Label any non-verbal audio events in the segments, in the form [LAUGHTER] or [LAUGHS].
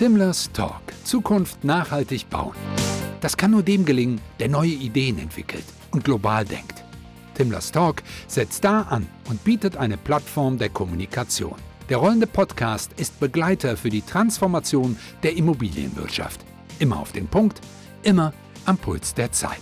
Timlers Talk. Zukunft nachhaltig bauen. Das kann nur dem gelingen, der neue Ideen entwickelt und global denkt. Timlers Talk setzt da an und bietet eine Plattform der Kommunikation. Der rollende Podcast ist Begleiter für die Transformation der Immobilienwirtschaft. Immer auf den Punkt, immer am Puls der Zeit.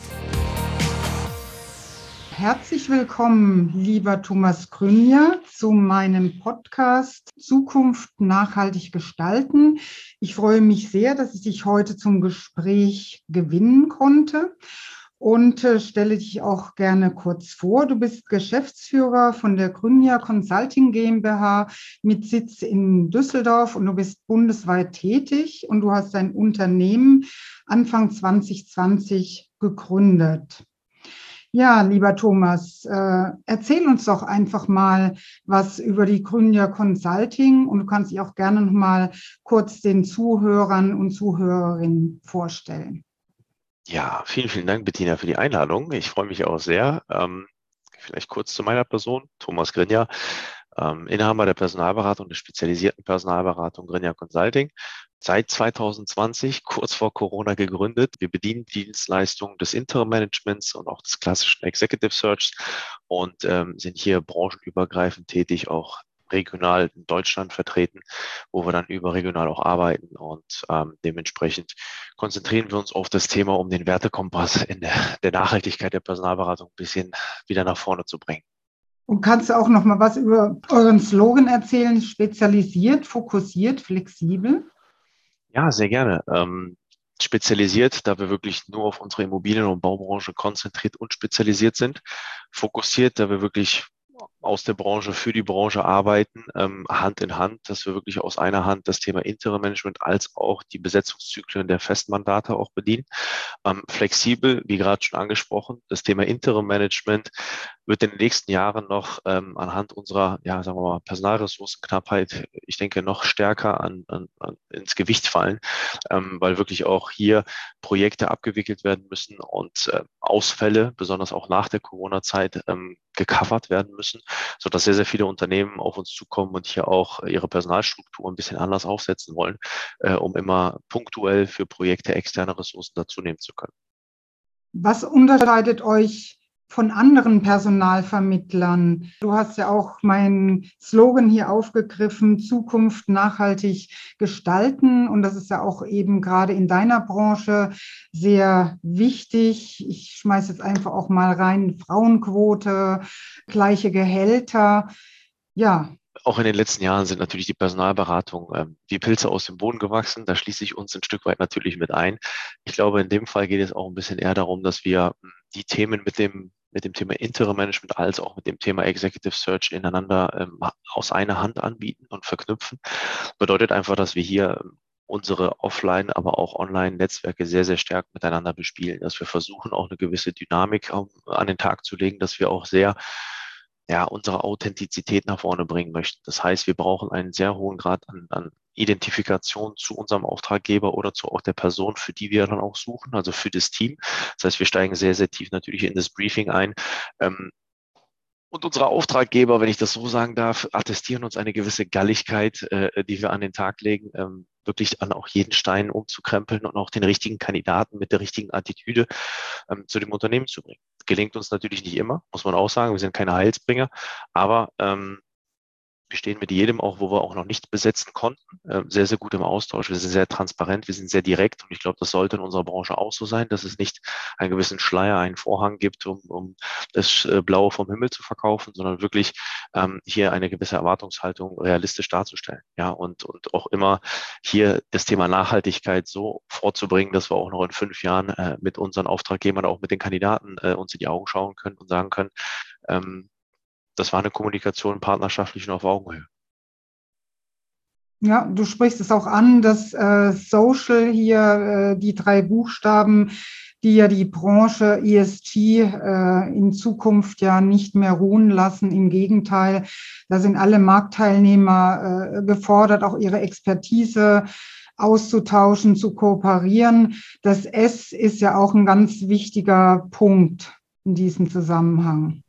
Herzlich willkommen, lieber Thomas Grünja, zu meinem Podcast Zukunft nachhaltig gestalten. Ich freue mich sehr, dass ich dich heute zum Gespräch gewinnen konnte und äh, stelle dich auch gerne kurz vor. Du bist Geschäftsführer von der Grünja Consulting GmbH mit Sitz in Düsseldorf und du bist bundesweit tätig und du hast dein Unternehmen Anfang 2020 gegründet. Ja, lieber Thomas, äh, erzähl uns doch einfach mal was über die Gründer Consulting und du kannst dich auch gerne noch mal kurz den Zuhörern und Zuhörerinnen vorstellen. Ja, vielen, vielen Dank, Bettina, für die Einladung. Ich freue mich auch sehr. Ähm, vielleicht kurz zu meiner Person. Thomas Grinja, ähm, Inhaber der Personalberatung, der spezialisierten Personalberatung Grinja Consulting seit 2020, kurz vor Corona gegründet. Wir bedienen Dienstleistungen des Interim-Managements und auch des klassischen Executive Search und ähm, sind hier branchenübergreifend tätig, auch regional in Deutschland vertreten, wo wir dann überregional auch arbeiten und ähm, dementsprechend konzentrieren wir uns auf das Thema, um den Wertekompass in der, der Nachhaltigkeit der Personalberatung ein bisschen wieder nach vorne zu bringen. Und kannst du auch noch mal was über euren Slogan erzählen? Spezialisiert, fokussiert, flexibel? Ja, sehr gerne. Ähm, spezialisiert, da wir wirklich nur auf unsere Immobilien- und Baubranche konzentriert und spezialisiert sind. Fokussiert, da wir wirklich aus der Branche für die Branche arbeiten, ähm, Hand in Hand, dass wir wirklich aus einer Hand das Thema Interim-Management als auch die Besetzungszyklen der Festmandate auch bedienen. Ähm, flexibel, wie gerade schon angesprochen, das Thema Interim-Management wird in den nächsten Jahren noch ähm, anhand unserer, ja, sagen wir mal, Personalressourcenknappheit, ich denke, noch stärker an, an, an ins Gewicht fallen, ähm, weil wirklich auch hier Projekte abgewickelt werden müssen und äh, Ausfälle, besonders auch nach der Corona-Zeit, ähm, gecovert werden müssen, so dass sehr, sehr viele Unternehmen auf uns zukommen und hier auch ihre Personalstruktur ein bisschen anders aufsetzen wollen, äh, um immer punktuell für Projekte externe Ressourcen dazu nehmen zu können. Was unterscheidet euch von anderen Personalvermittlern. Du hast ja auch meinen Slogan hier aufgegriffen, Zukunft nachhaltig gestalten. Und das ist ja auch eben gerade in deiner Branche sehr wichtig. Ich schmeiße jetzt einfach auch mal rein, Frauenquote, gleiche Gehälter. Ja, auch in den letzten Jahren sind natürlich die Personalberatungen ähm, wie Pilze aus dem Boden gewachsen. Da schließe ich uns ein Stück weit natürlich mit ein. Ich glaube, in dem Fall geht es auch ein bisschen eher darum, dass wir hm, die Themen mit dem mit dem Thema Interim Management als auch mit dem Thema Executive Search ineinander ähm, aus einer Hand anbieten und verknüpfen. Bedeutet einfach, dass wir hier ähm, unsere Offline, aber auch Online-Netzwerke sehr, sehr stark miteinander bespielen, dass wir versuchen, auch eine gewisse Dynamik um, an den Tag zu legen, dass wir auch sehr ja, unsere Authentizität nach vorne bringen möchten. Das heißt, wir brauchen einen sehr hohen Grad an, an Identifikation zu unserem Auftraggeber oder zu auch der Person, für die wir dann auch suchen, also für das Team. Das heißt, wir steigen sehr, sehr tief natürlich in das Briefing ein. Ähm, und unsere Auftraggeber, wenn ich das so sagen darf, attestieren uns eine gewisse Galligkeit, äh, die wir an den Tag legen, ähm, wirklich an auch jeden Stein umzukrempeln und auch den richtigen Kandidaten mit der richtigen Attitüde ähm, zu dem Unternehmen zu bringen. Gelingt uns natürlich nicht immer, muss man auch sagen. Wir sind keine Heilsbringer, aber ähm, wir stehen mit jedem auch, wo wir auch noch nicht besetzen konnten, äh, sehr, sehr gut im Austausch. Wir sind sehr transparent, wir sind sehr direkt und ich glaube, das sollte in unserer Branche auch so sein, dass es nicht einen gewissen Schleier, einen Vorhang gibt, um, um das äh, Blaue vom Himmel zu verkaufen, sondern wirklich ähm, hier eine gewisse Erwartungshaltung realistisch darzustellen. Ja, und, und auch immer hier das Thema Nachhaltigkeit so vorzubringen, dass wir auch noch in fünf Jahren äh, mit unseren Auftraggebern, auch mit den Kandidaten äh, uns in die Augen schauen können und sagen können, ähm, das war eine Kommunikation partnerschaftlich und auf Augenhöhe. Ja, du sprichst es auch an, dass äh, Social hier äh, die drei Buchstaben, die ja die Branche ESG äh, in Zukunft ja nicht mehr ruhen lassen. Im Gegenteil, da sind alle Marktteilnehmer äh, gefordert, auch ihre Expertise auszutauschen, zu kooperieren. Das S ist ja auch ein ganz wichtiger Punkt in diesem Zusammenhang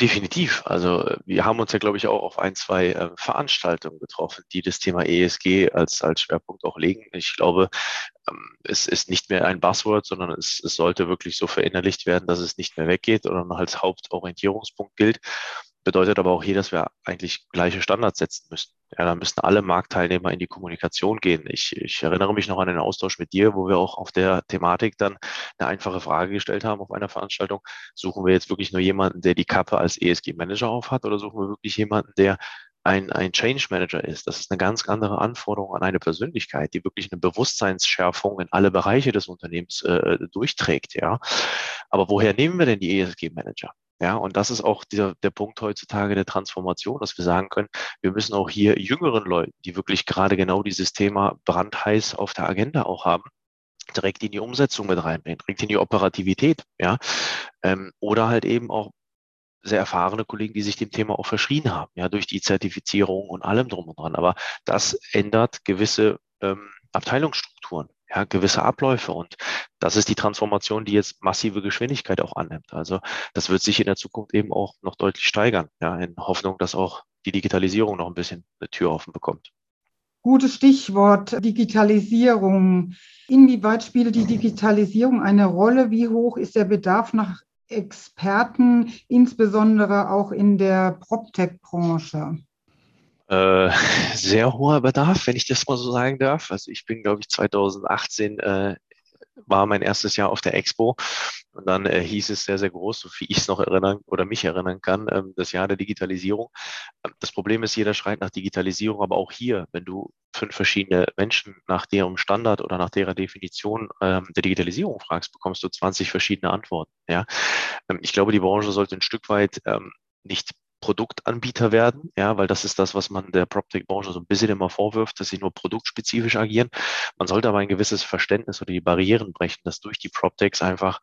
Definitiv. Also wir haben uns ja, glaube ich, auch auf ein, zwei äh, Veranstaltungen getroffen, die das Thema ESG als, als Schwerpunkt auch legen. Ich glaube, ähm, es ist nicht mehr ein Buzzword, sondern es, es sollte wirklich so verinnerlicht werden, dass es nicht mehr weggeht oder als Hauptorientierungspunkt gilt. Bedeutet aber auch hier, dass wir eigentlich gleiche Standards setzen müssen. Ja, da müssen alle Marktteilnehmer in die Kommunikation gehen. Ich, ich erinnere mich noch an den Austausch mit dir, wo wir auch auf der Thematik dann eine einfache Frage gestellt haben auf einer Veranstaltung. Suchen wir jetzt wirklich nur jemanden, der die Kappe als ESG-Manager aufhat oder suchen wir wirklich jemanden, der ein, ein Change Manager ist. Das ist eine ganz andere Anforderung an eine Persönlichkeit, die wirklich eine Bewusstseinsschärfung in alle Bereiche des Unternehmens äh, durchträgt. Ja, aber woher nehmen wir denn die ESG Manager? Ja, und das ist auch der, der Punkt heutzutage der Transformation, dass wir sagen können, wir müssen auch hier jüngeren Leuten, die wirklich gerade genau dieses Thema brandheiß auf der Agenda auch haben, direkt in die Umsetzung mit reinbringen, direkt in die Operativität, ja, ähm, oder halt eben auch sehr erfahrene Kollegen, die sich dem Thema auch verschrien haben, ja, durch die Zertifizierung und allem drum und dran. Aber das ändert gewisse ähm, Abteilungsstrukturen ja, gewisse Abläufe. Und das ist die Transformation, die jetzt massive Geschwindigkeit auch annimmt. Also das wird sich in der Zukunft eben auch noch deutlich steigern, ja, in Hoffnung, dass auch die Digitalisierung noch ein bisschen eine Tür offen bekommt. Gutes Stichwort Digitalisierung. Inwieweit spielt die Digitalisierung eine Rolle? Wie hoch ist der Bedarf nach Experten, insbesondere auch in der PropTech-Branche? Äh, [LAUGHS] sehr hoher Bedarf, wenn ich das mal so sagen darf. Also ich bin, glaube ich, 2018 äh, war mein erstes Jahr auf der Expo und dann äh, hieß es sehr, sehr groß, so wie ich es noch erinnern oder mich erinnern kann, ähm, das Jahr der Digitalisierung. Ähm, das Problem ist, jeder schreit nach Digitalisierung, aber auch hier, wenn du fünf verschiedene Menschen nach deren Standard oder nach deren Definition ähm, der Digitalisierung fragst, bekommst du 20 verschiedene Antworten. Ja? Ähm, ich glaube, die Branche sollte ein Stück weit ähm, nicht Produktanbieter werden, ja, weil das ist das, was man der PropTech-Branche so ein bisschen immer vorwirft, dass sie nur produktspezifisch agieren. Man sollte aber ein gewisses Verständnis oder die Barrieren brechen, dass durch die PropTechs einfach,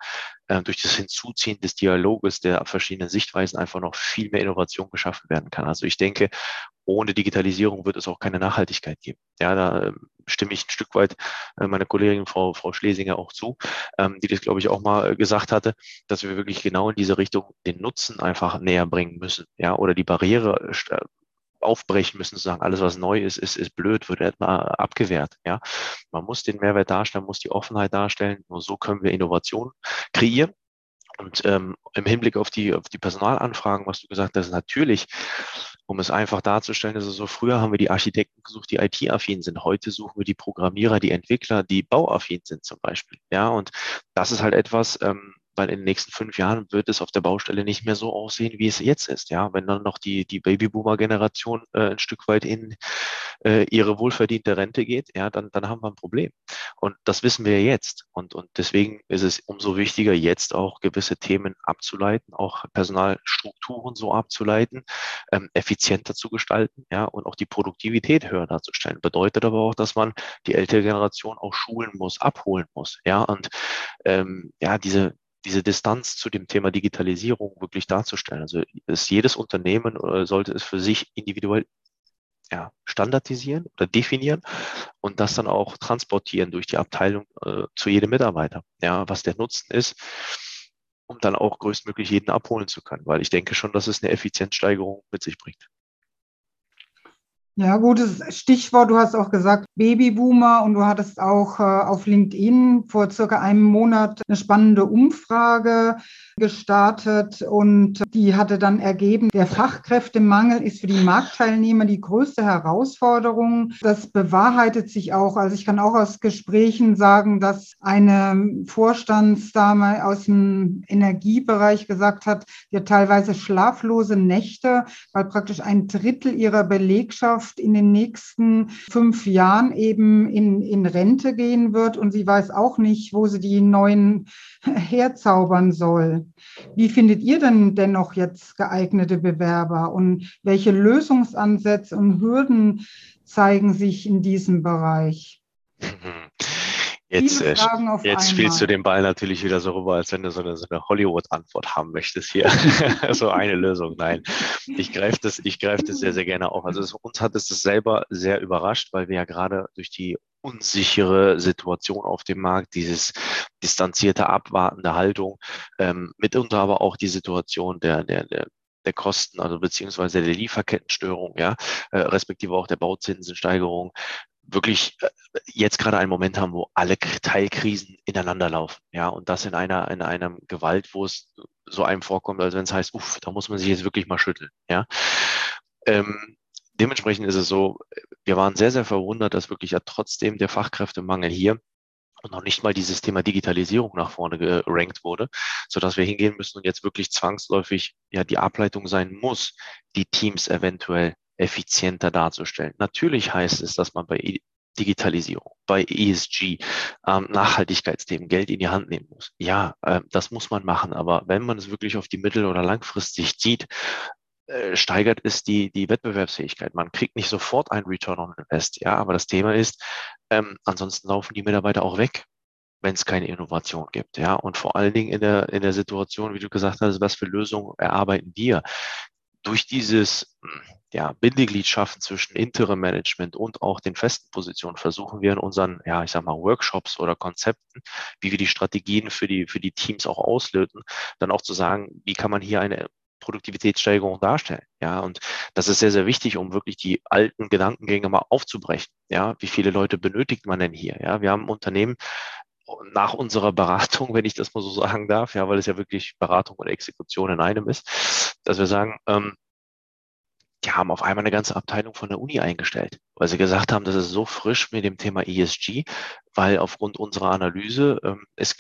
äh, durch das Hinzuziehen des Dialoges der verschiedenen Sichtweisen einfach noch viel mehr Innovation geschaffen werden kann. Also ich denke, ohne Digitalisierung wird es auch keine Nachhaltigkeit geben. Ja, da ähm, stimme ich ein Stück weit äh, meiner Kollegin Frau, Frau Schlesinger auch zu, ähm, die das, glaube ich, auch mal äh, gesagt hatte, dass wir wirklich genau in diese Richtung den Nutzen einfach näher bringen müssen. Ja, oder die Barriere äh, aufbrechen müssen, zu sagen, alles, was neu ist, ist, ist blöd, wird etwa abgewehrt. Ja, man muss den Mehrwert darstellen, muss die Offenheit darstellen. Nur so können wir Innovation kreieren. Und ähm, im Hinblick auf die, auf die Personalanfragen, was du gesagt hast, natürlich, um es einfach darzustellen, es so, früher haben wir die Architekten gesucht, die IT-affin sind. Heute suchen wir die Programmierer, die Entwickler, die bauaffin sind zum Beispiel. Ja, und das ist halt etwas, ähm, weil in den nächsten fünf Jahren wird es auf der Baustelle nicht mehr so aussehen, wie es jetzt ist. Ja, wenn dann noch die, die Babyboomer-Generation äh, ein Stück weit in äh, ihre wohlverdiente Rente geht, ja, dann, dann haben wir ein Problem. Und das wissen wir jetzt. Und, und deswegen ist es umso wichtiger, jetzt auch gewisse Themen abzuleiten, auch Personalstrukturen so abzuleiten, ähm, effizienter zu gestalten, ja, und auch die Produktivität höher darzustellen. Bedeutet aber auch, dass man die ältere Generation auch schulen muss, abholen muss, ja, und ähm, ja, diese diese Distanz zu dem Thema Digitalisierung wirklich darzustellen. Also ist jedes Unternehmen äh, sollte es für sich individuell ja, standardisieren oder definieren und das dann auch transportieren durch die Abteilung äh, zu jedem Mitarbeiter, ja, was der Nutzen ist, um dann auch größtmöglich jeden abholen zu können, weil ich denke schon, dass es eine Effizienzsteigerung mit sich bringt. Ja, gutes Stichwort. Du hast auch gesagt Babyboomer und du hattest auch äh, auf LinkedIn vor circa einem Monat eine spannende Umfrage gestartet und die hatte dann ergeben, der Fachkräftemangel ist für die Marktteilnehmer die größte Herausforderung. Das bewahrheitet sich auch. Also ich kann auch aus Gesprächen sagen, dass eine Vorstandsdame aus dem Energiebereich gesagt hat, die hat teilweise schlaflose Nächte, weil praktisch ein Drittel ihrer Belegschaft Wirtschaft in den nächsten fünf Jahren eben in, in Rente gehen wird und sie weiß auch nicht, wo sie die neuen [LAUGHS] herzaubern soll. Wie findet ihr denn dennoch jetzt geeignete Bewerber und welche Lösungsansätze und Hürden zeigen sich in diesem Bereich? Jetzt, äh, jetzt spielst du den Ball natürlich wieder so rüber, als wenn du so eine, so eine Hollywood-Antwort haben möchtest hier. [LAUGHS] so eine Lösung. Nein, ich greife das, ich greife das sehr, sehr gerne auf. Also es, uns hat es das selber sehr überrascht, weil wir ja gerade durch die unsichere Situation auf dem Markt, dieses distanzierte, abwartende Haltung, ähm, mitunter aber auch die Situation der, der, der der Kosten, also beziehungsweise der Lieferkettenstörung, ja, äh, respektive auch der Bauzinsensteigerung, wirklich äh, jetzt gerade einen Moment haben, wo alle Teilkrisen ineinander laufen. Ja, und das in einer, in einem Gewalt, wo es so einem vorkommt, als wenn es heißt, uff, da muss man sich jetzt wirklich mal schütteln. Ja. Ähm, dementsprechend ist es so, wir waren sehr, sehr verwundert, dass wirklich ja trotzdem der Fachkräftemangel hier und noch nicht mal dieses Thema Digitalisierung nach vorne gerankt wurde, so dass wir hingehen müssen und jetzt wirklich zwangsläufig ja die Ableitung sein muss, die Teams eventuell effizienter darzustellen. Natürlich heißt es, dass man bei Digitalisierung, bei ESG, ähm, Nachhaltigkeitsthemen Geld in die Hand nehmen muss. Ja, äh, das muss man machen, aber wenn man es wirklich auf die Mittel- oder langfristig sieht, äh, steigert es die, die Wettbewerbsfähigkeit. Man kriegt nicht sofort ein Return on Invest, ja, aber das Thema ist, ähm, ansonsten laufen die Mitarbeiter auch weg, wenn es keine Innovation gibt, ja, und vor allen Dingen in der, in der Situation, wie du gesagt hast, was für Lösungen erarbeiten wir? Durch dieses ja, Bindeglied schaffen zwischen Interim Management und auch den festen Positionen versuchen wir in unseren, ja, ich sag mal, Workshops oder Konzepten, wie wir die Strategien für die, für die Teams auch auslöten, dann auch zu sagen, wie kann man hier eine Produktivitätssteigerung darstellen. Ja, und das ist sehr, sehr wichtig, um wirklich die alten Gedankengänge mal aufzubrechen. Ja, wie viele Leute benötigt man denn hier? Ja, wir haben Unternehmen, nach unserer Beratung, [LAUGHS] wenn ich das mal so sagen darf, ja, weil es ja wirklich Beratung und Exekution in einem ist, dass wir sagen, ähm, die haben auf einmal eine ganze Abteilung von der Uni eingestellt, weil sie gesagt haben, das ist so frisch mit dem Thema ESG, weil aufgrund unserer Analyse ähm, es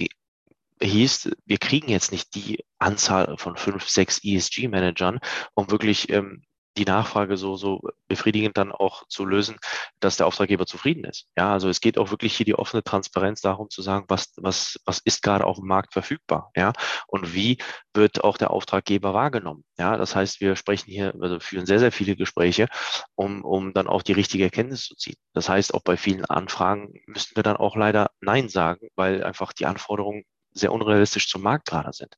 hieß, wir kriegen jetzt nicht die Anzahl von fünf, sechs ESG-Managern, um wirklich ähm, die Nachfrage so, so befriedigend dann auch zu lösen, dass der Auftraggeber zufrieden ist. Ja, also es geht auch wirklich hier die offene Transparenz darum zu sagen, was, was, was ist gerade auf dem Markt verfügbar, ja, und wie wird auch der Auftraggeber wahrgenommen. Ja, das heißt, wir sprechen hier, also führen sehr, sehr viele Gespräche, um, um dann auch die richtige Erkenntnis zu ziehen. Das heißt, auch bei vielen Anfragen müssten wir dann auch leider Nein sagen, weil einfach die Anforderungen sehr unrealistisch zum Markt gerade sind.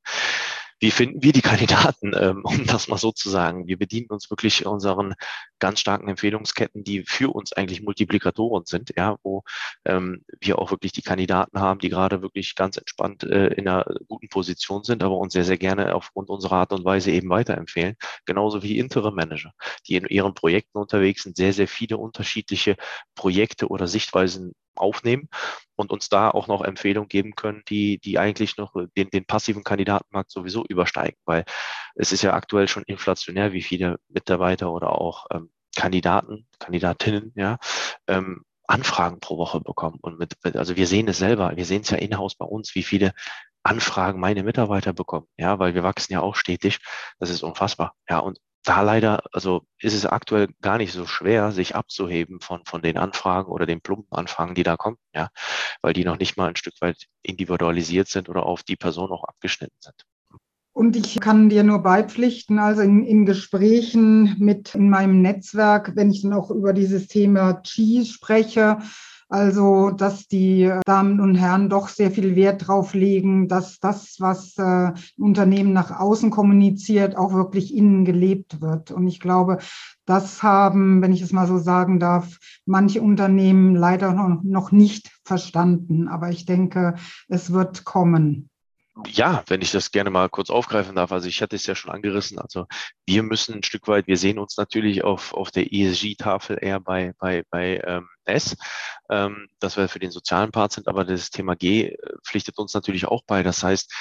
Wie finden wir die [LAUGHS] Kandidaten, ähm, um das mal so zu sagen? Wir bedienen uns wirklich unseren ganz starken Empfehlungsketten, die für uns eigentlich Multiplikatoren sind, ja, wo ähm, wir auch wirklich die Kandidaten haben, die gerade wirklich ganz entspannt äh, in einer guten Position sind, aber uns sehr, sehr gerne aufgrund unserer Art und Weise eben weiterempfehlen. Genauso wie Interim Manager, die in ihren Projekten unterwegs sind, sehr, sehr viele unterschiedliche Projekte oder Sichtweisen aufnehmen und uns da auch noch Empfehlungen geben können, die, die eigentlich noch den, den passiven Kandidatenmarkt sowieso übersteigen, weil es ist ja aktuell schon inflationär, wie viele Mitarbeiter oder auch ähm, Kandidaten, Kandidatinnen, ja, ähm, Anfragen pro Woche bekommen. Und mit, also wir sehen es selber, wir sehen es ja in-house bei uns, wie viele Anfragen meine Mitarbeiter bekommen, ja, weil wir wachsen ja auch stetig. Das ist unfassbar. Ja, und da leider, also ist es aktuell gar nicht so schwer, sich abzuheben von, von den Anfragen oder den plumpen Anfragen, die da kommen, ja, weil die noch nicht mal ein Stück weit individualisiert sind oder auf die Person auch abgeschnitten sind. Und ich kann dir nur beipflichten, also in, in, Gesprächen mit in meinem Netzwerk, wenn ich dann auch über dieses Thema Cheese spreche, also, dass die Damen und Herren doch sehr viel Wert drauf legen, dass das, was äh, Unternehmen nach außen kommuniziert, auch wirklich innen gelebt wird. Und ich glaube, das haben, wenn ich es mal so sagen darf, manche Unternehmen leider noch nicht verstanden. Aber ich denke, es wird kommen. Ja, wenn ich das gerne mal kurz aufgreifen darf. Also ich hatte es ja schon angerissen. Also wir müssen ein Stück weit, wir sehen uns natürlich auf, auf der ESG-Tafel eher bei, bei, bei ähm, S, ähm, dass wir für den sozialen Part sind, aber das Thema G äh, pflichtet uns natürlich auch bei. Das heißt,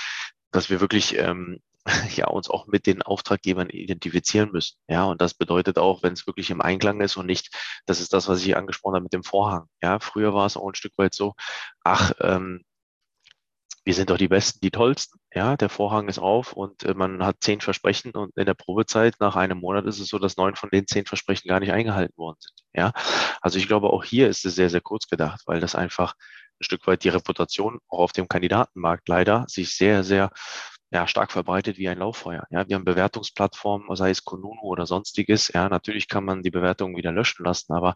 dass wir wirklich ähm, [LAUGHS] ja, uns auch mit den Auftraggebern identifizieren müssen. Ja, und das bedeutet auch, wenn es wirklich im Einklang ist und nicht, das ist das, was ich angesprochen habe mit dem Vorhang. Ja, früher war es auch ein Stück weit so, ach, ähm, wir sind doch die Besten, die Tollsten. Ja, der Vorhang ist auf und äh, man hat zehn Versprechen und in der Probezeit nach einem Monat ist es so, dass neun von den zehn Versprechen gar nicht eingehalten worden sind. Ja, also ich glaube, auch hier ist es sehr, sehr kurz gedacht, weil das einfach ein Stück weit die Reputation auch auf dem Kandidatenmarkt leider sich sehr, sehr ja, stark verbreitet wie ein Lauffeuer. Ja, wir haben Bewertungsplattformen, sei es Konunu oder sonstiges. Ja, natürlich kann man die Bewertungen wieder löschen lassen, aber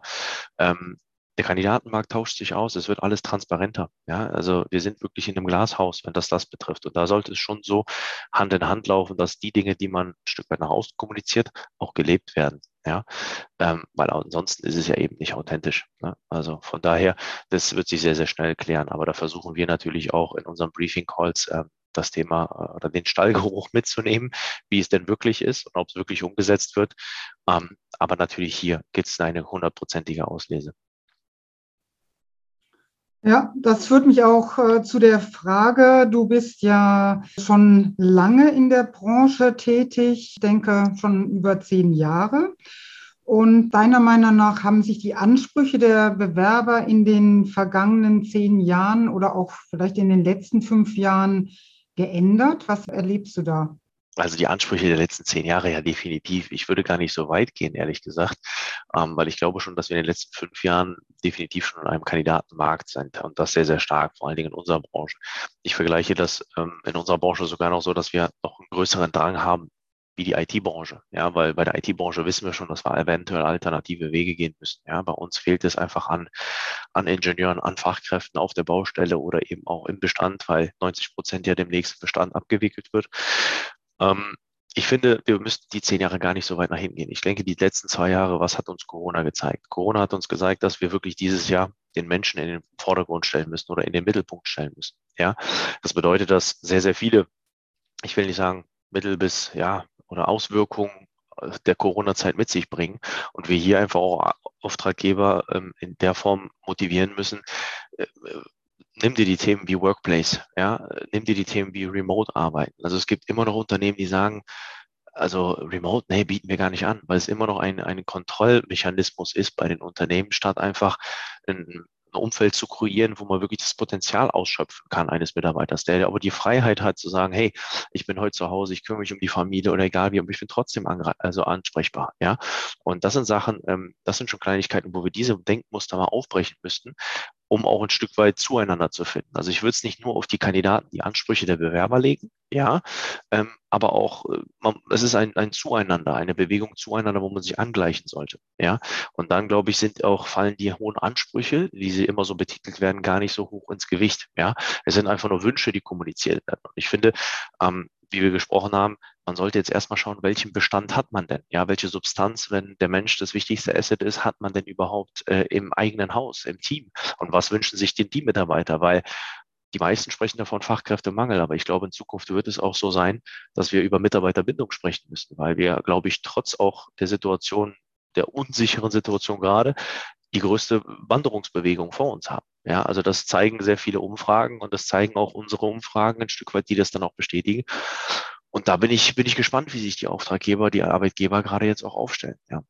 ähm, der Kandidatenmarkt tauscht sich aus, es wird alles transparenter. Ja, also wir sind wirklich in einem Glashaus, wenn das das betrifft. Und da sollte es schon so Hand in Hand laufen, dass die Dinge, die man ein Stück weit nach außen kommuniziert, auch gelebt werden. Ja, ähm, weil ansonsten ist es ja eben nicht authentisch. Ne? Also von daher, das wird sich sehr, sehr schnell klären. Aber da versuchen wir natürlich auch in unseren Briefing Calls ähm, das Thema äh, oder den Stallgeruch [LAUGHS] mitzunehmen, wie es denn wirklich ist und ob es wirklich umgesetzt wird. Ähm, aber natürlich hier gibt es eine hundertprozentige Auslese. Ja, das führt mich auch äh, zu der Frage, du bist ja schon lange in der Branche tätig, ich denke schon über zehn Jahre. Und deiner Meinung nach haben sich die Ansprüche der Bewerber in den vergangenen zehn Jahren oder auch vielleicht in den letzten fünf Jahren geändert? Was erlebst du da? Also die Ansprüche der letzten zehn Jahre ja definitiv. Ich würde gar nicht so weit gehen, ehrlich gesagt, ähm, weil ich glaube schon, dass wir in den letzten fünf Jahren definitiv schon in einem Kandidatenmarkt sind und das sehr, sehr stark, vor allen Dingen in unserer Branche. Ich vergleiche das ähm, in unserer Branche sogar noch so, dass wir noch einen größeren Drang haben, wie die IT-Branche. Ja, weil bei der IT-Branche wissen wir schon, dass wir eventuell alternative Wege gehen müssen. Ja, bei uns fehlt es einfach an, an Ingenieuren, an Fachkräften auf der Baustelle oder eben auch im Bestand, weil 90 Prozent ja demnächst im Bestand abgewickelt wird. Ähm, ich finde, wir müssten die zehn Jahre gar nicht so weit nach hinten gehen. Ich denke, die letzten zwei Jahre, was hat uns Corona gezeigt? Corona hat uns gezeigt, dass wir wirklich dieses Jahr den Menschen in den Vordergrund stellen müssen oder in den Mittelpunkt stellen müssen. Ja, das bedeutet, dass sehr, sehr viele, ich will nicht sagen, mittel bis, ja, oder Auswirkungen der Corona-Zeit mit sich bringen und wir hier einfach auch Auftraggeber ähm, in der Form motivieren müssen. Äh, nimm dir die Themen wie Workplace, ja, nimm dir die Themen wie Remote-Arbeiten. Also es gibt immer noch Unternehmen, die sagen, also Remote, nee, bieten wir gar nicht an, weil es immer noch ein, ein Kontrollmechanismus ist bei den Unternehmen, statt einfach ein ein Umfeld zu kreieren, wo man wirklich das Potenzial ausschöpfen kann eines Mitarbeiters, der aber die Freiheit hat zu sagen, hey, ich bin heute zu Hause, ich kümmere mich um die Familie oder egal wie, aber ich bin trotzdem also ansprechbar. Ja, und das sind Sachen, ähm, das sind schon Kleinigkeiten, wo wir diese Denkmuster mal aufbrechen müssten, um auch ein Stück weit zueinander zu finden. Also ich würde es nicht nur auf die Kandidaten, die Ansprüche der Bewerber legen, ja, ähm, aber auch, äh, man, es ist ein, ein Zueinander, eine Bewegung zueinander, wo man sich angleichen sollte, ja. Und dann, glaube ich, sind auch, fallen die hohen Ansprüche, wie sie immer so betitelt werden, gar nicht so hoch ins Gewicht, ja. Es sind einfach nur Wünsche, die kommuniziert werden. Und ich finde, ähm, wie wir gesprochen haben, man sollte jetzt erstmal schauen, welchen Bestand hat man denn? Ja, welche Substanz, wenn der Mensch das wichtigste Asset ist, hat man denn überhaupt äh, im eigenen Haus, im Team? Und was wünschen sich denn die Mitarbeiter? Weil die meisten sprechen davon Fachkräftemangel, aber ich glaube, in Zukunft wird es auch so sein, dass wir über Mitarbeiterbindung sprechen müssen, weil wir, glaube ich, trotz auch der Situation, der unsicheren Situation gerade, die größte Wanderungsbewegung vor uns haben. Ja, also das zeigen sehr viele Umfragen und das zeigen auch unsere Umfragen ein Stück weit, die das dann auch bestätigen. Und da bin ich, bin ich gespannt, wie sich die Auftraggeber, die Arbeitgeber gerade jetzt auch aufstellen. Ja.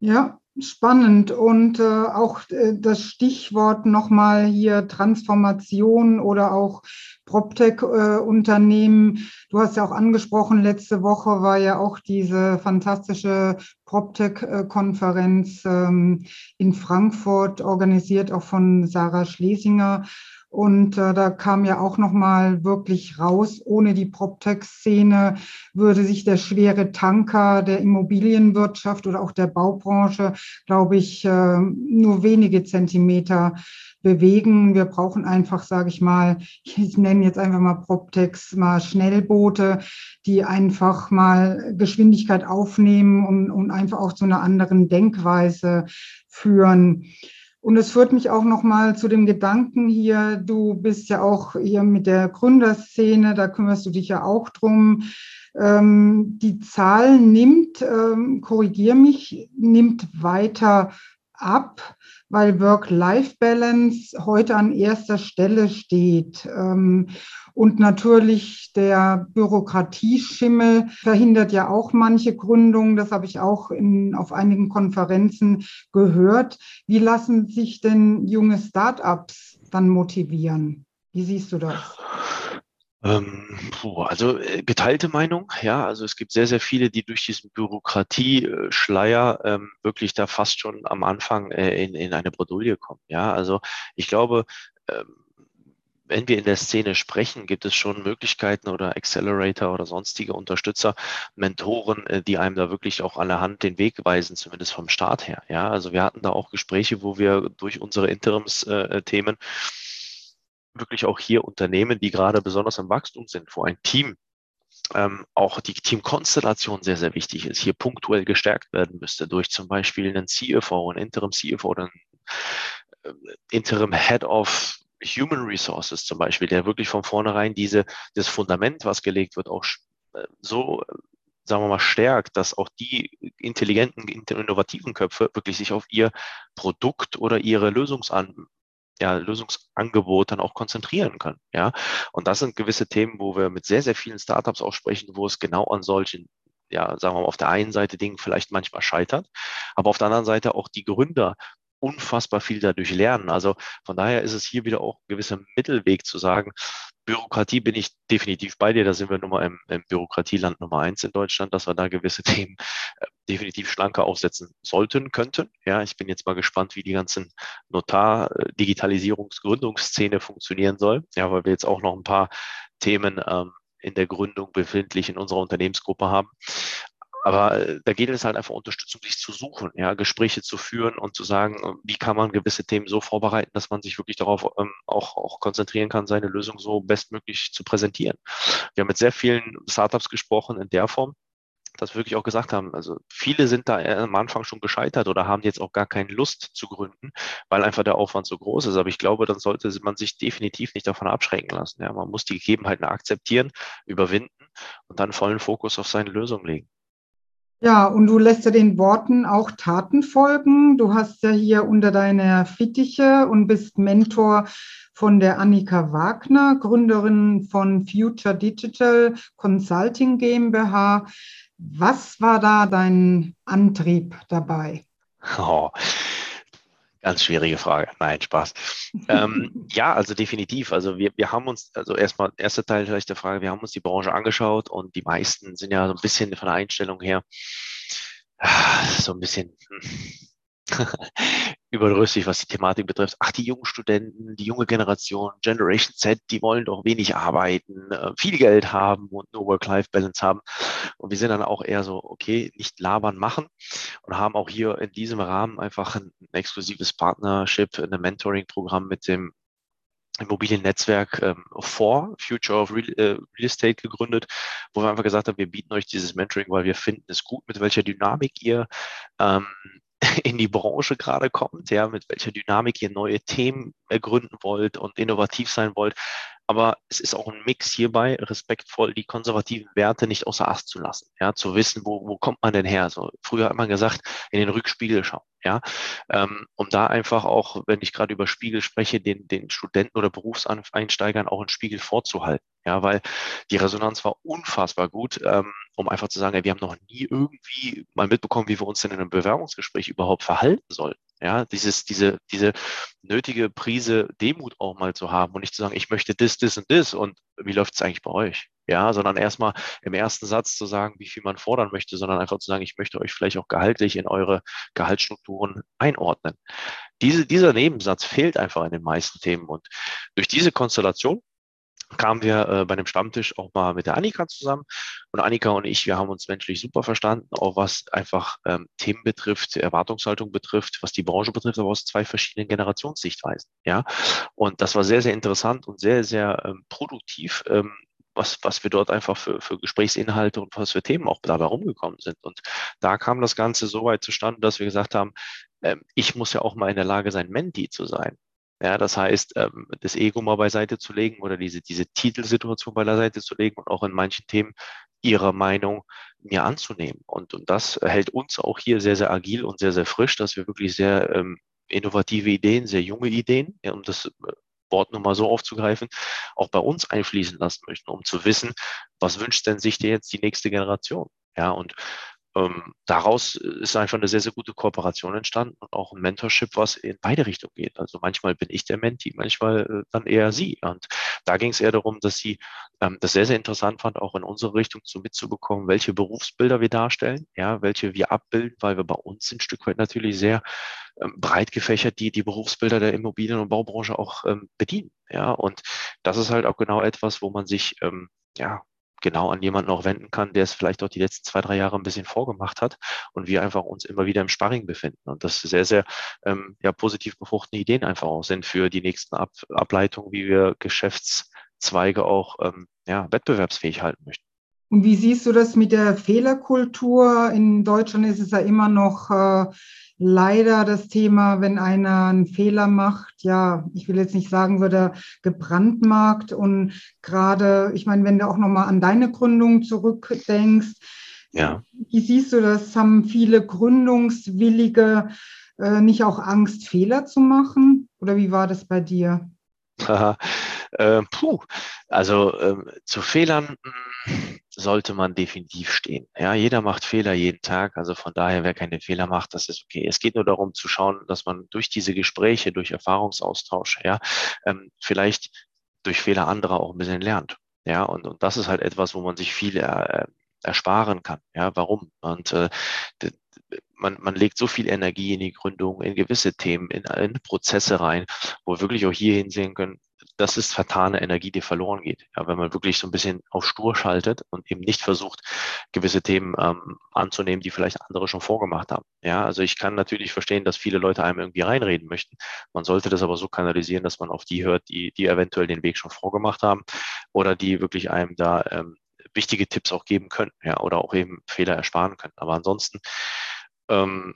Ja, spannend. Und äh, auch äh, das Stichwort nochmal hier Transformation oder auch PropTech-Unternehmen. Äh, du hast ja auch angesprochen, letzte Woche war ja auch diese fantastische PropTech-Konferenz ähm, in Frankfurt, organisiert auch von Sarah Schlesinger. Und äh, da kam ja auch noch mal wirklich raus, ohne die PropTech-Szene würde sich der schwere Tanker der Immobilienwirtschaft oder auch der Baubranche, glaube ich, äh, nur wenige Zentimeter bewegen. Wir brauchen einfach, sage ich mal, [LAUGHS] ich nenne jetzt einfach mal PropTechs, mal Schnellboote, die einfach mal Geschwindigkeit aufnehmen und, und einfach auch zu einer anderen Denkweise führen. Und es führt mich auch noch mal zu dem Gedanken hier, du bist ja auch hier mit der Gründerszene, da kümmerst du dich ja auch drum. Ähm, die Zahl nimmt, ähm, korrigier mich, nimmt weiter ab weil Work-Life-Balance heute an erster Stelle steht. Ähm, und natürlich der Bürokratieschimmel verhindert ja auch manche Gründungen. Das habe ich auch in, auf einigen Konferenzen gehört. Wie lassen sich denn junge Start-ups dann motivieren? Wie siehst du das? Ähm, also äh, geteilte Meinung, ja. Also es gibt sehr, sehr viele, die durch diesen Bürokratieschleier ähm, wirklich da fast schon am Anfang äh, in, in eine Bredouille kommen. Ja, also ich glaube, ähm, wenn wir in der Szene sprechen, gibt es schon Möglichkeiten oder Accelerator oder sonstige Unterstützer, Mentoren, äh, die einem da wirklich auch der Hand den Weg weisen, zumindest vom Start her. Ja, also wir hatten da auch Gespräche, wo wir durch unsere Interimsthemen äh, wirklich auch hier Unternehmen, die gerade besonders im Wachstum sind, wo ein Team ähm, auch die Teamkonstellation sehr, sehr wichtig ist, hier punktuell gestärkt werden müsste durch zum Beispiel einen CFO, einen Interim CFO oder einen äh, Interim Head of Human Resources zum Beispiel, der wirklich von vornherein diese, das Fundament, was gelegt wird, auch äh, so sagen wir mal, stärkt, dass auch die intelligenten, innovativen Köpfe wirklich sich auf ihr Produkt oder ihre Lösungsan ja, Lösungsangebot dann auch konzentrieren können. Ja, und das sind gewisse Themen, wo wir mit sehr, sehr vielen Startups auch sprechen, wo es genau an solchen ja, sagen wir mal, auf der einen Seite Dingen vielleicht manchmal scheitert, aber auf der anderen Seite auch die Gründer unfassbar viel dadurch lernen. Also von daher ist es hier wieder auch ein gewisser Mittelweg zu sagen, Bürokratie bin ich definitiv bei dir. Da sind wir nun mal im, im Bürokratieland Nummer eins in Deutschland, dass wir da gewisse [LAUGHS] Themen äh, definitiv schlanker aufsetzen sollten, könnten. Ja, ich bin jetzt mal gespannt, wie die ganzen Notar-Digitalisierungsgründungsszene äh, funktionieren soll. Ja, weil wir jetzt auch noch ein paar Themen ähm, in der Gründung befindlich in unserer Unternehmensgruppe haben. Aber äh, da geht es halt einfach Unterstützung, sich zu suchen, ja, Gespräche zu führen und zu sagen, äh, wie kann man gewisse Themen so vorbereiten, dass man sich wirklich darauf ähm, auch, auch konzentrieren kann, seine Lösung so bestmöglich zu präsentieren. Wir haben mit sehr vielen Startups gesprochen in der Form, dass wir wirklich auch gesagt haben, also viele sind da am Anfang schon gescheitert oder haben jetzt auch gar keine Lust zu gründen, weil einfach der Aufwand so groß ist. Aber ich glaube, dann sollte man sich definitiv nicht davon abschrecken lassen. Ja, man muss die Gegebenheiten akzeptieren, überwinden und dann vollen Fokus auf seine Lösung legen. Ja, und du lässt ja den Worten auch Taten folgen. Du hast ja hier unter deiner Fittiche und bist Mentor von der Annika Wagner, Gründerin von Future Digital Consulting GmbH. Was war da dein Antrieb dabei? Oh, Ganz schwierige Frage. Nein, Spaß. ähm, [LAUGHS] ja, also definitiv. Also wir, wir haben uns, also erstmal, erster Teil vielleicht der Frage, wir haben uns die Branche angeschaut und die meisten sind ja so ein bisschen von der Einstellung her ah, so ein bisschen, [LAUGHS] überdrüssig, was die Thematik betrifft. Ach, die jungen Studenten, die junge Generation, Generation Z, die wollen doch wenig arbeiten, äh, viel Geld haben und nur Work-Life-Balance haben. Und wir sind dann auch eher so, okay, nicht labern, machen und haben auch hier in diesem Rahmen einfach ein, exklusives Partnership, ein Mentoring-Programm mit dem Immobiliennetzwerk ähm, Future of Real, äh, Real, Estate gegründet, wo wir einfach gesagt haben, wir bieten euch dieses Mentoring, weil wir finden es gut, mit welcher Dynamik ihr ähm, [LAUGHS] in die Branche gerade kommt, ja, mit welcher Dynamik ihr neue Themen ergründen wollt und innovativ sein wollt. Aber es ist auch ein Mix hierbei, respektvoll die konservativen Werte nicht außer Acht zu lassen, ja, zu wissen, wo, wo kommt man denn her? So, früher hat man gesagt, in den Rückspiegel schauen, ja, ähm, um da einfach auch, wenn ich gerade über Spiegel spreche, den, den Studenten oder Berufseinsteigern auch einen Spiegel vorzuhalten, ja, weil die Resonanz war unfassbar gut, ähm, um einfach zu sagen, ey, wir haben noch nie irgendwie mal mitbekommen, wie wir uns denn in einem Bewerbungsgespräch überhaupt verhalten sollten. Ja, dieses, diese, diese nötige Prise Demut auch mal zu haben und nicht zu sagen, ich möchte das, das und das und wie läuft es eigentlich bei euch? Ja, sondern erstmal im ersten Satz zu sagen, wie viel man fordern möchte, sondern einfach zu sagen, ich möchte euch vielleicht auch gehaltlich in eure Gehaltsstrukturen einordnen. Diese, dieser Nebensatz fehlt einfach in den meisten Themen und durch diese Konstellation kamen wir äh, bei dem Stammtisch auch mal mit der Annika zusammen. Und Annika und ich, wir haben uns menschlich super verstanden, auch was einfach ähm, Themen betrifft, Erwartungshaltung betrifft, was die Branche betrifft, aber aus zwei verschiedenen Generationssichtweisen. Ja, und das war sehr, sehr interessant und sehr, sehr ähm, produktiv. Ähm, was, was wir dort einfach für, für Gesprächsinhalte und was für Themen auch dabei rumgekommen sind. Und da kam das Ganze so weit zustande, dass wir gesagt haben, ähm, ich muss ja auch mal in der Lage sein, Menti zu sein. Ja, das heißt, ähm, das Ego mal beiseite zu legen oder diese, diese Titelsituation beiseite zu legen und auch in manchen Themen ihre Meinung mir anzunehmen. Und, und das hält uns auch hier sehr, sehr agil und sehr, sehr frisch, dass wir wirklich sehr ähm, innovative Ideen, sehr junge Ideen, ja, um das äh, Wort nochmal so aufzugreifen, auch bei uns einfließen lassen möchten, um zu wissen, was wünscht denn sich dir jetzt die nächste Generation? Ja, und ähm, daraus ist einfach eine sehr, sehr gute Kooperation entstanden und auch ein Mentorship, was in beide Richtungen geht. Also manchmal bin ich der Menti, manchmal äh, dann eher sie. Und da ging es eher darum, dass sie ähm, das sehr, sehr interessant fand, auch in unsere Richtung so mitzubekommen, welche Berufsbilder wir darstellen, ja, welche wir abbilden, weil wir bei uns ein Stück weit natürlich sehr ähm, breit gefächert die, die Berufsbilder der Immobilien- und Baubranche auch ähm, bedienen. Ja, und das ist halt auch genau etwas, wo man sich ähm, ja, genau an jemanden auch wenden kann, der es vielleicht auch die letzten zwei, drei Jahre ein bisschen vorgemacht hat und wir einfach uns immer wieder im Sparring befinden und das sehr, sehr ähm, ja, positiv befruchtende Ideen einfach auch sind für die nächsten Ab Ableitungen, wie wir Geschäftszweige auch ähm, ja, wettbewerbsfähig halten möchten. Und wie siehst du das mit der Fehlerkultur? In Deutschland ist es ja immer noch äh, leider das Thema, wenn einer einen Fehler macht, ja, ich will jetzt nicht sagen, wird er gebrandmarkt. Und gerade, ich meine, wenn du auch nochmal an deine Gründung zurückdenkst, ja. wie siehst du das? Haben viele Gründungswillige äh, nicht auch Angst, Fehler zu machen? Oder wie war das bei dir? [LAUGHS] äh, puh, also äh, zu Fehlern hm, sollte man definitiv stehen. Ja, jeder macht Fehler jeden Tag. Also von daher, wer keine Fehler macht, das ist okay. Es geht nur darum zu schauen, dass man durch diese Gespräche, durch Erfahrungsaustausch, ja, ähm, vielleicht durch Fehler anderer auch ein bisschen lernt. Ja, und, und das ist halt etwas, wo man sich viel äh, ersparen kann. Ja, warum? Und äh, man, man legt so viel Energie in die Gründung, in gewisse Themen, in, in Prozesse rein, wo wir wirklich auch hier hinsehen können, das ist vertane Energie, die verloren geht. Ja, wenn man wirklich so ein bisschen auf Stur schaltet und eben nicht versucht, gewisse Themen ähm, anzunehmen, die vielleicht andere schon vorgemacht haben. Ja, also ich kann natürlich verstehen, dass viele Leute einem irgendwie reinreden möchten. Man sollte das aber so kanalisieren, dass man auf die hört, die, die eventuell den Weg schon vorgemacht haben oder die wirklich einem da ähm, wichtige Tipps auch geben können, ja, oder auch eben Fehler ersparen können. Aber ansonsten ähm,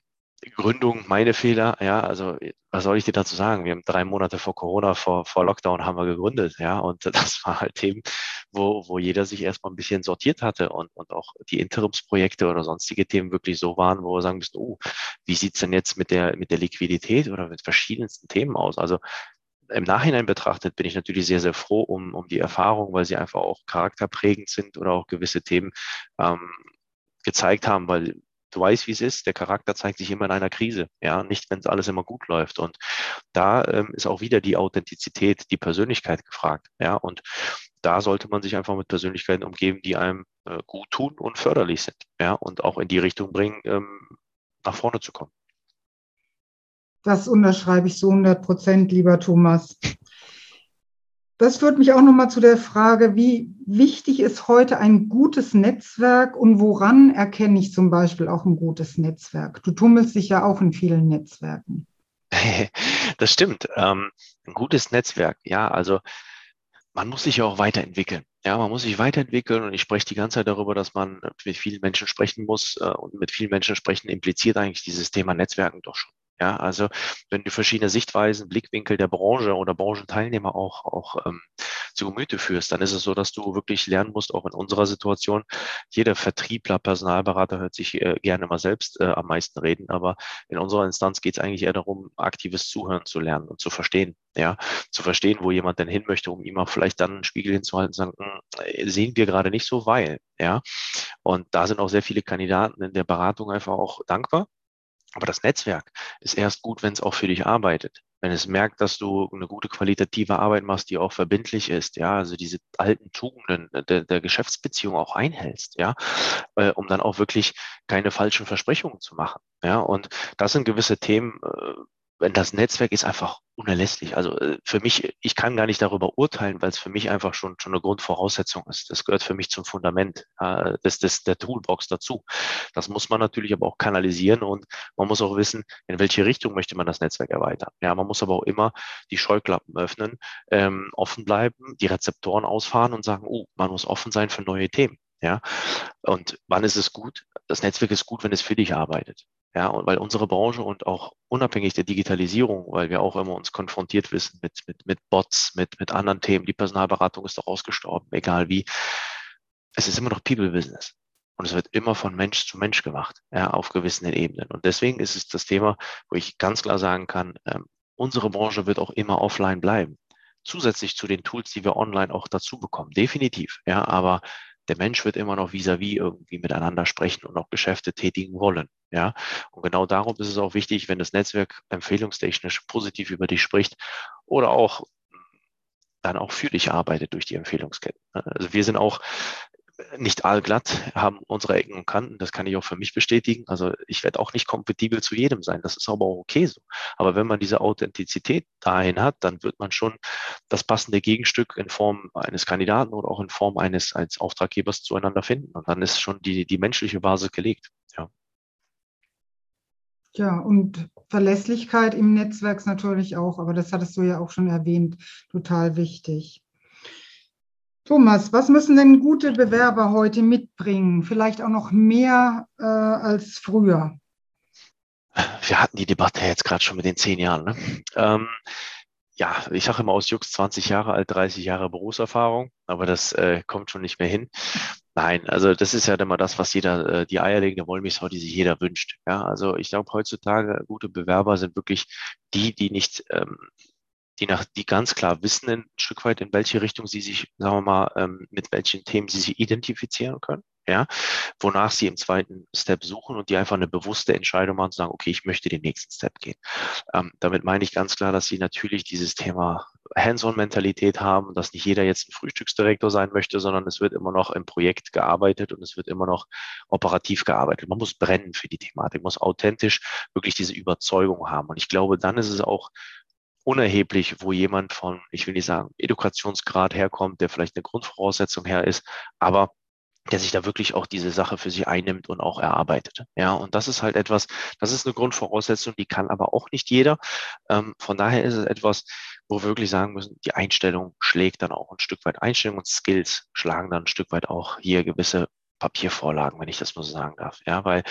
Gründung, meine Fehler, ja, also was soll ich dir dazu sagen? Wir haben drei Monate vor Corona, vor, vor Lockdown haben wir gegründet, ja, und [LAUGHS] das war halt Themen, wo, wo jeder sich erstmal ein bisschen sortiert hatte und, und auch die Interimsprojekte oder sonstige Themen wirklich so waren, wo wir sagen müssen, oh, wie sieht's denn jetzt mit der, mit der Liquidität oder mit verschiedensten Themen aus? Also im Nachhinein betrachtet bin ich natürlich sehr, sehr froh um, um die Erfahrung, weil sie einfach auch charakterprägend sind oder auch gewisse Themen ähm, gezeigt haben, weil du weißt, wie es ist. Der Charakter zeigt sich immer in einer Krise, ja, nicht, wenn es alles immer gut läuft. Und da ähm, ist auch wieder die Authentizität, die Persönlichkeit gefragt, ja. Und da sollte man sich einfach mit Persönlichkeiten umgeben, die einem äh, gut tun und förderlich sind, ja, und auch in die Richtung bringen, ähm, nach vorne zu kommen. Das unterschreibe ich so 100 Prozent, lieber Thomas. Das führt mich auch nochmal zu der Frage, wie wichtig ist heute ein gutes Netzwerk und woran erkenne ich zum Beispiel auch ein gutes Netzwerk? Du tummelst dich ja auch in vielen Netzwerken. [LAUGHS] Das stimmt. Ähm, ein gutes Netzwerk, ja, also man muss sich ja auch weiterentwickeln. Ja, man muss sich weiterentwickeln und ich spreche die ganze Zeit darüber, dass man mit vielen Menschen sprechen muss äh, und mit vielen Menschen sprechen impliziert eigentlich dieses Thema Netzwerken doch schon. Ja, also wenn du verschiedene Sichtweisen, Blickwinkel der Branche oder Branchenteilnehmer auch, auch ähm, zu Gemüte führst, dann ist es so, dass du wirklich lernen musst, auch in unserer Situation. Jeder Vertriebler, Personalberater hört sich äh, gerne mal selbst äh, am meisten reden, aber in unserer Instanz geht es eigentlich eher darum, aktives Zuhören zu lernen und zu verstehen. Ja, zu verstehen, wo jemand denn hin möchte, um ihm auch vielleicht dann einen Spiegel hinzuhalten und sagen, hm, sehen wir gerade nicht so, weil, ja. Und da sind auch sehr viele Kandidaten in der Beratung einfach auch dankbar, aber das Netzwerk ist erst gut, wenn es auch für dich arbeitet. Wenn es merkt, dass du eine gute qualitative Arbeit machst, die auch verbindlich ist, ja, also diese alten Tugenden der, der Geschäftsbeziehung auch einhältst, ja, äh, um dann auch wirklich keine falschen Versprechungen zu machen. Ja, und das sind gewisse Themen, äh, das Netzwerk ist einfach unerlässlich. Also äh, für mich, ich kann gar nicht darüber urteilen, weil es für mich einfach schon, schon eine Grundvoraussetzung ist. Das gehört für mich zum Fundament äh, des, des, der Toolbox dazu. Das muss man natürlich aber auch kanalisieren und man muss auch wissen, in welche Richtung möchte man das Netzwerk erweitern. Ja, man muss aber auch immer die Scheuklappen öffnen, ähm, offen bleiben, die Rezeptoren ausfahren und sagen, oh, man muss offen sein für neue Themen. Ja, und wann ist es gut? Das Netzwerk ist gut, wenn es für dich arbeitet. Ja, und weil unsere Branche und auch unabhängig der Digitalisierung, weil wir auch immer uns konfrontiert wissen mit, mit, mit Bots, mit, mit anderen Themen, die Personalberatung ist doch ausgestorben, egal wie. Es ist immer noch People-Business. Und es wird immer von Mensch zu Mensch gemacht, ja, auf gewissen Ebenen. Und deswegen ist es das Thema, wo ich ganz klar sagen kann, ähm, unsere Branche wird auch immer offline bleiben. Zusätzlich zu den Tools, die wir online auch dazu bekommen. Definitiv. Ja, aber der Mensch wird immer noch vis-à-vis -vis irgendwie miteinander sprechen und auch Geschäfte tätigen wollen. Ja, und genau darum ist es auch wichtig, wenn das Netzwerk empfehlungstechnisch positiv über dich spricht oder auch dann auch für dich arbeitet durch die Empfehlungsketten. Also wir sind auch nicht allglatt, haben unsere Ecken und Kanten. Das kann ich auch für mich bestätigen. Also ich werde auch nicht kompatibel zu jedem sein. Das ist aber auch okay so. Aber wenn man diese Authentizität dahin hat, dann wird man schon das passende Gegenstück in Form eines Kandidaten oder auch in Form eines als Auftraggebers zueinander finden. Und dann ist schon die, die menschliche Basis gelegt. Ja. Ja, und Verlässlichkeit im Netzwerk natürlich auch, aber das hattest du ja auch schon erwähnt, total wichtig. Thomas, was müssen denn gute Bewerber heute mitbringen? Vielleicht auch noch mehr äh, als früher? Wir hatten die Debatte jetzt gerade schon mit den zehn Jahren. Ne? Ähm, ja, ich sage immer aus Jux 20 Jahre alt, 30 Jahre Berufserfahrung, aber das äh, kommt schon nicht mehr hin. Nein, also das ist ja immer das, was jeder, äh, die eierlegende Wollmilchsau, die sich jeder wünscht. Ja, also ich glaube heutzutage gute Bewerber sind wirklich die, die nicht ähm, die nach, die ganz klar wissen ein Stück weit, in welche Richtung sie sich, sagen wir mal, ähm, mit welchen Themen sie sich identifizieren können, ja, wonach sie im zweiten Step suchen und die einfach eine bewusste Entscheidung machen, zu sagen, okay, ich möchte den nächsten Step gehen. Ähm, damit meine ich ganz klar, dass sie natürlich dieses Thema Hands-on-Mentalität haben, dass nicht jeder jetzt ein Frühstücksdirektor sein möchte, sondern es wird immer noch im Projekt gearbeitet und es wird immer noch operativ gearbeitet. Man muss brennen für die Thematik, muss authentisch wirklich diese Überzeugung haben. Und ich glaube, dann ist es auch unerheblich, wo jemand von, ich will nicht sagen, Edukationsgrad herkommt, der vielleicht eine Grundvoraussetzung her ist, aber der sich da wirklich auch diese Sache für sich einnimmt und auch erarbeitet. Ja, und das ist halt etwas, das ist eine Grundvoraussetzung, die kann aber auch nicht jeder. Ähm, von daher ist es etwas, wo wir wirklich sagen müssen, die Einstellung schlägt dann auch ein Stück weit Einstellung und Skills schlagen dann ein Stück weit auch hier gewisse Papiervorlagen, wenn ich das mal so sagen darf. Ja, weil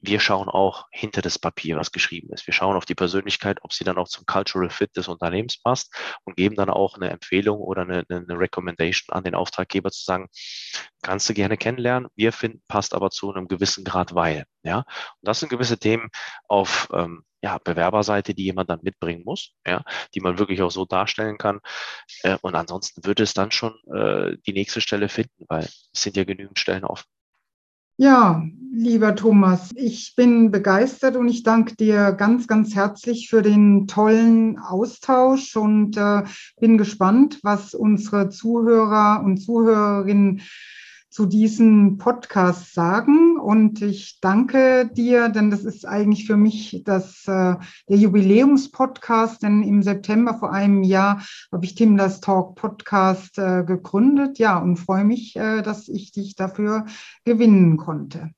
wir schauen auch hinter das Papier, was geschrieben ist. Wir schauen auf die Persönlichkeit, ob sie dann auch zum Cultural Fit des Unternehmens passt und geben dann auch eine Empfehlung oder eine, eine Recommendation an den Auftraggeber zu sagen, kannst du gerne kennenlernen. Wir finden, passt aber zu einem gewissen Grad, weil. Ja, und das sind gewisse Themen auf ähm, ja, Bewerberseite, die jemand dann mitbringen muss, ja, die man wirklich auch so darstellen kann. Äh, und ansonsten würde es dann schon äh, die nächste Stelle finden, weil es sind ja genügend Stellen offen. Ja, lieber Thomas, ich bin begeistert und ich danke dir ganz, ganz herzlich für den tollen Austausch und äh, bin gespannt, was unsere Zuhörer und Zuhörerinnen zu diesem Podcast sagen. Und ich danke dir, denn das ist eigentlich für mich das, äh, der Jubiläumspodcast, denn im September vor einem Jahr habe ich Tim Das Talk Podcast äh, gegründet. Ja, und freue mich, äh, dass ich dich dafür gewinnen konnte.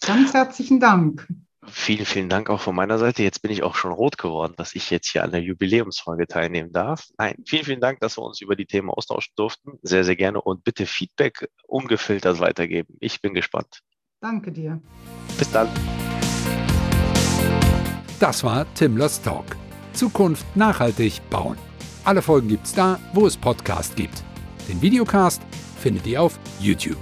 Ganz herzlichen Dank. Vielen, vielen Dank auch von meiner Seite. Jetzt bin ich auch schon rot geworden, dass ich jetzt hier an der Jubiläumsfolge teilnehmen darf. Nein, vielen, vielen Dank, dass wir uns über die Themen austauschen durften. Sehr, sehr gerne und bitte Feedback ungefiltert weitergeben. Ich bin gespannt. Danke dir. Bis dann. Das war Timlers Talk. Zukunft nachhaltig bauen. Alle Folgen gibt's da, wo es Podcast gibt. Den Videocast findet ihr auf YouTube.